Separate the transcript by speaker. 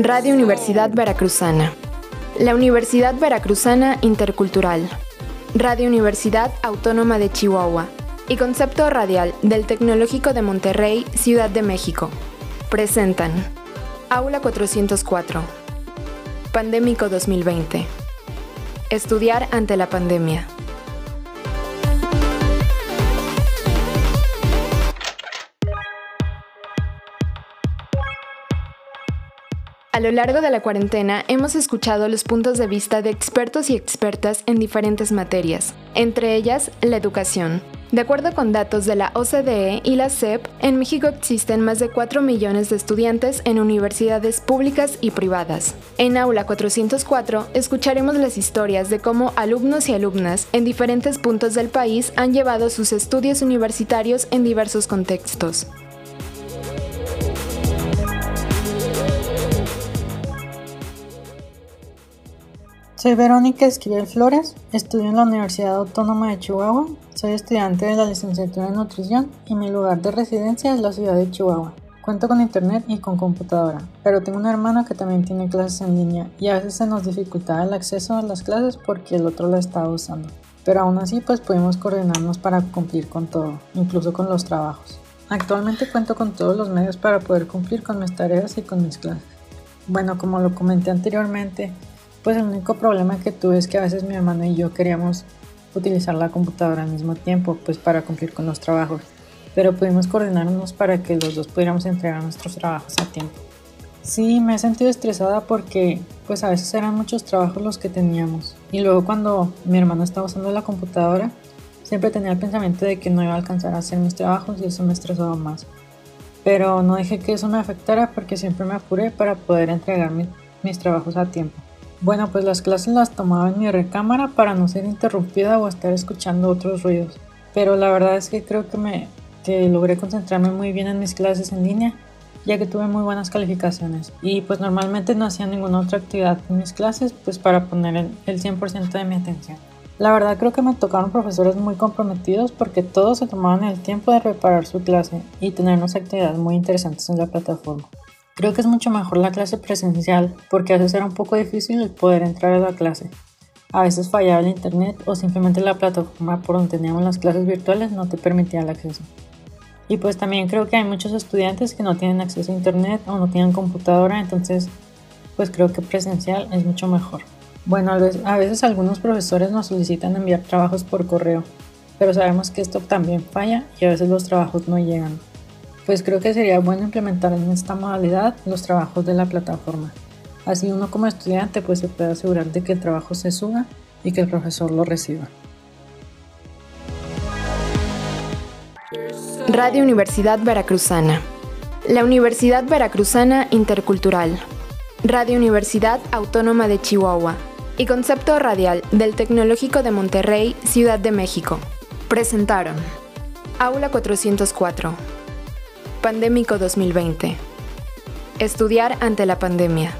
Speaker 1: Radio Universidad Veracruzana. La Universidad Veracruzana Intercultural. Radio Universidad Autónoma de Chihuahua. Y Concepto Radial del Tecnológico de Monterrey, Ciudad de México. Presentan. Aula 404. Pandémico 2020. Estudiar ante la pandemia. A lo largo de la cuarentena hemos escuchado los puntos de vista de expertos y expertas en diferentes materias, entre ellas la educación. De acuerdo con datos de la OCDE y la SEP, en México existen más de 4 millones de estudiantes en universidades públicas y privadas. En Aula 404 escucharemos las historias de cómo alumnos y alumnas en diferentes puntos del país han llevado sus estudios universitarios en diversos contextos.
Speaker 2: Soy Verónica Esquivel Flores, estudio en la Universidad Autónoma de Chihuahua, soy estudiante de la licenciatura en nutrición y mi lugar de residencia es la ciudad de Chihuahua. Cuento con internet y con computadora, pero tengo una hermana que también tiene clases en línea y a veces se nos dificultaba el acceso a las clases porque el otro la estaba usando. Pero aún así pues pudimos coordinarnos para cumplir con todo, incluso con los trabajos. Actualmente cuento con todos los medios para poder cumplir con mis tareas y con mis clases. Bueno, como lo comenté anteriormente, pues el único problema que tuve es que a veces mi hermano y yo queríamos utilizar la computadora al mismo tiempo, pues para cumplir con los trabajos, pero pudimos coordinarnos para que los dos pudiéramos entregar nuestros trabajos a tiempo. Sí, me he sentido estresada porque pues a veces eran muchos trabajos los que teníamos y luego cuando mi hermano estaba usando la computadora siempre tenía el pensamiento de que no iba a alcanzar a hacer mis trabajos y eso me estresaba más. Pero no dejé que eso me afectara porque siempre me apuré para poder entregar mis trabajos a tiempo. Bueno, pues las clases las tomaba en mi recámara para no ser interrumpida o estar escuchando otros ruidos. Pero la verdad es que creo que me que logré concentrarme muy bien en mis clases en línea, ya que tuve muy buenas calificaciones. Y pues normalmente no hacía ninguna otra actividad en mis clases, pues para poner el, el 100% de mi atención. La verdad creo que me tocaron profesores muy comprometidos porque todos se tomaban el tiempo de preparar su clase y tener unas actividades muy interesantes en la plataforma. Creo que es mucho mejor la clase presencial porque a veces era un poco difícil el poder entrar a la clase. A veces fallaba el internet o simplemente la plataforma por donde teníamos las clases virtuales no te permitía el acceso. Y pues también creo que hay muchos estudiantes que no tienen acceso a internet o no tienen computadora, entonces pues creo que presencial es mucho mejor. Bueno, a veces algunos profesores nos solicitan enviar trabajos por correo, pero sabemos que esto también falla y a veces los trabajos no llegan pues creo que sería bueno implementar en esta modalidad los trabajos de la plataforma. Así uno como estudiante pues se puede asegurar de que el trabajo se suba y que el profesor lo reciba.
Speaker 1: Radio Universidad Veracruzana. La Universidad Veracruzana Intercultural. Radio Universidad Autónoma de Chihuahua. Y Concepto Radial del Tecnológico de Monterrey, Ciudad de México. Presentaron. Aula 404. Pandémico 2020. Estudiar ante la pandemia.